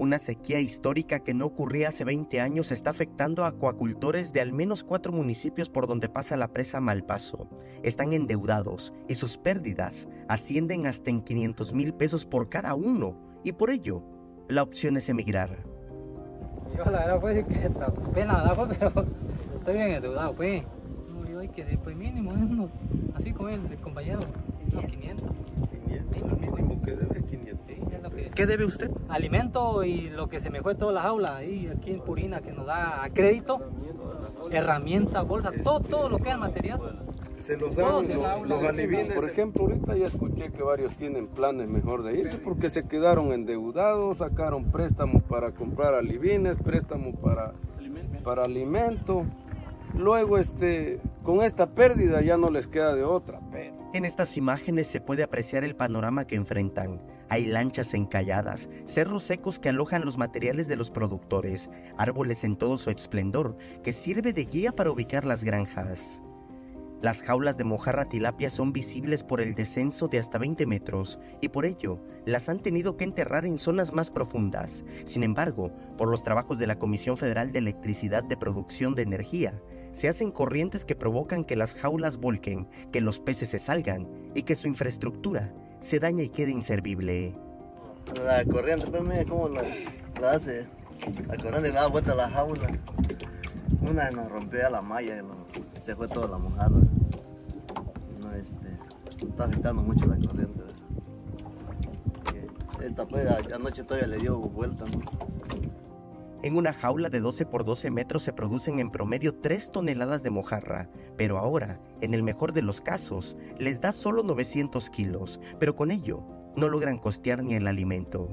Una sequía histórica que no ocurría hace 20 años está afectando a acuacultores de al menos cuatro municipios por donde pasa la presa Malpaso. Están endeudados y sus pérdidas ascienden hasta en 500 mil pesos por cada uno y por ello la opción es emigrar. Yo la verdad pues que está pena, ¿verdad? Pues, pero estoy bien endeudado pues. No, yo hay que pues mínimo, así como el, el compañero, unos 500. 500, ¿Qué debe usted? alimento y lo que se me fue toda la jaula ahí aquí en Purina que nos da crédito, herramientas, bolsas, todo, todo lo que es material. Se los dan los, los alivines. Por ejemplo, ahorita ya escuché que varios tienen planes mejor de irse porque se quedaron endeudados, sacaron préstamos para comprar alivines, préstamos para, para alimento. Luego, este, con esta pérdida ya no les queda de otra. Pero En estas imágenes se puede apreciar el panorama que enfrentan. Hay lanchas encalladas, cerros secos que alojan los materiales de los productores, árboles en todo su esplendor, que sirve de guía para ubicar las granjas. Las jaulas de mojarra tilapia son visibles por el descenso de hasta 20 metros y por ello las han tenido que enterrar en zonas más profundas. Sin embargo, por los trabajos de la Comisión Federal de Electricidad de Producción de Energía, se hacen corrientes que provocan que las jaulas volquen, que los peces se salgan y que su infraestructura se dañe y quede inservible. La corriente, pues mira cómo la, hace. La corriente le da vuelta a la jaula. Una nos rompió la malla y se fue toda la mojada. No, este, está afectando mucho la corriente. Esta pues anoche todavía le dio vuelta, ¿no? En una jaula de 12 por 12 metros se producen en promedio 3 toneladas de mojarra, pero ahora, en el mejor de los casos, les da solo 900 kilos, pero con ello no logran costear ni el alimento.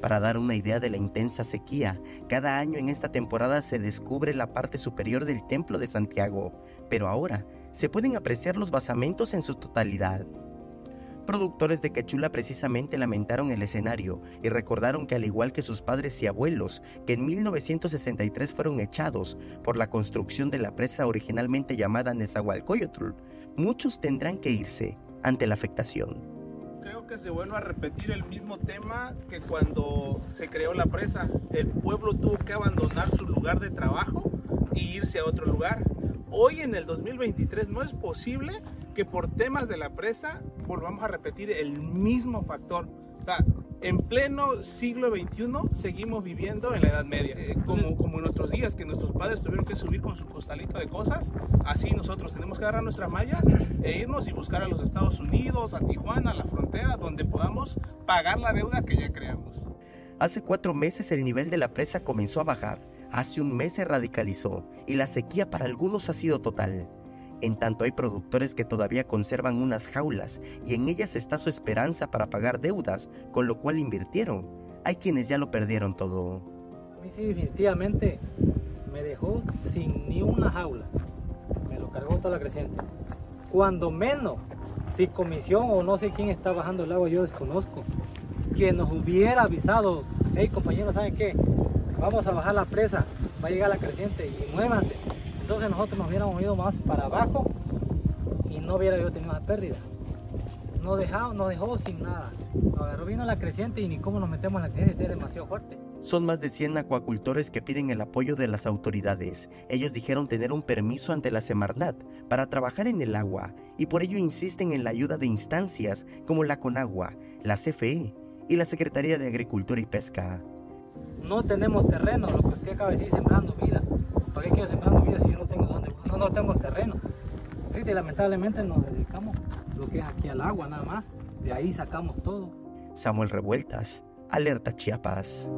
Para dar una idea de la intensa sequía, cada año en esta temporada se descubre la parte superior del Templo de Santiago, pero ahora se pueden apreciar los basamentos en su totalidad. Productores de Quechula precisamente lamentaron el escenario y recordaron que al igual que sus padres y abuelos, que en 1963 fueron echados por la construcción de la presa originalmente llamada Nezahualcóyotl, muchos tendrán que irse ante la afectación. Creo que se vuelve a repetir el mismo tema que cuando se creó la presa. El pueblo tuvo que abandonar su lugar de trabajo e irse a otro lugar. Hoy en el 2023 no es posible que por temas de la presa volvamos a repetir el mismo factor. O sea, en pleno siglo XXI seguimos viviendo en la Edad Media. Eh, como, como en nuestros días, que nuestros padres tuvieron que subir con su costalito de cosas, así nosotros tenemos que agarrar nuestras mallas e irnos y buscar a los Estados Unidos, a Tijuana, a la frontera, donde podamos pagar la deuda que ya creamos. Hace cuatro meses el nivel de la presa comenzó a bajar, hace un mes se radicalizó y la sequía para algunos ha sido total. En tanto hay productores que todavía conservan unas jaulas y en ellas está su esperanza para pagar deudas, con lo cual invirtieron. Hay quienes ya lo perdieron todo. A mí sí definitivamente me dejó sin ni una jaula. Me lo cargó toda la creciente. Cuando menos, si comisión o no sé quién está bajando el agua, yo desconozco. Que nos hubiera avisado, hey compañeros, ¿saben qué? Vamos a bajar la presa, va a llegar la creciente y muévanse. Entonces nosotros nos hubiéramos ido más para abajo y no hubiera yo tenido esa pérdida. Nos dejó, nos dejó sin nada. Nos agarró vino la creciente y ni cómo nos metemos en la creciente, es demasiado fuerte. Son más de 100 acuacultores que piden el apoyo de las autoridades. Ellos dijeron tener un permiso ante la Semarnat para trabajar en el agua y por ello insisten en la ayuda de instancias como la Conagua, la CFE y la Secretaría de Agricultura y Pesca. No tenemos terreno, lo que usted acaba de decir, sembrando vida. ¿Para qué quiero sembrando vida si yo no tengo dónde? No, no tengo terreno. Lamentablemente nos dedicamos lo que es aquí al agua nada más. De ahí sacamos todo. Samuel Revueltas, Alerta Chiapas.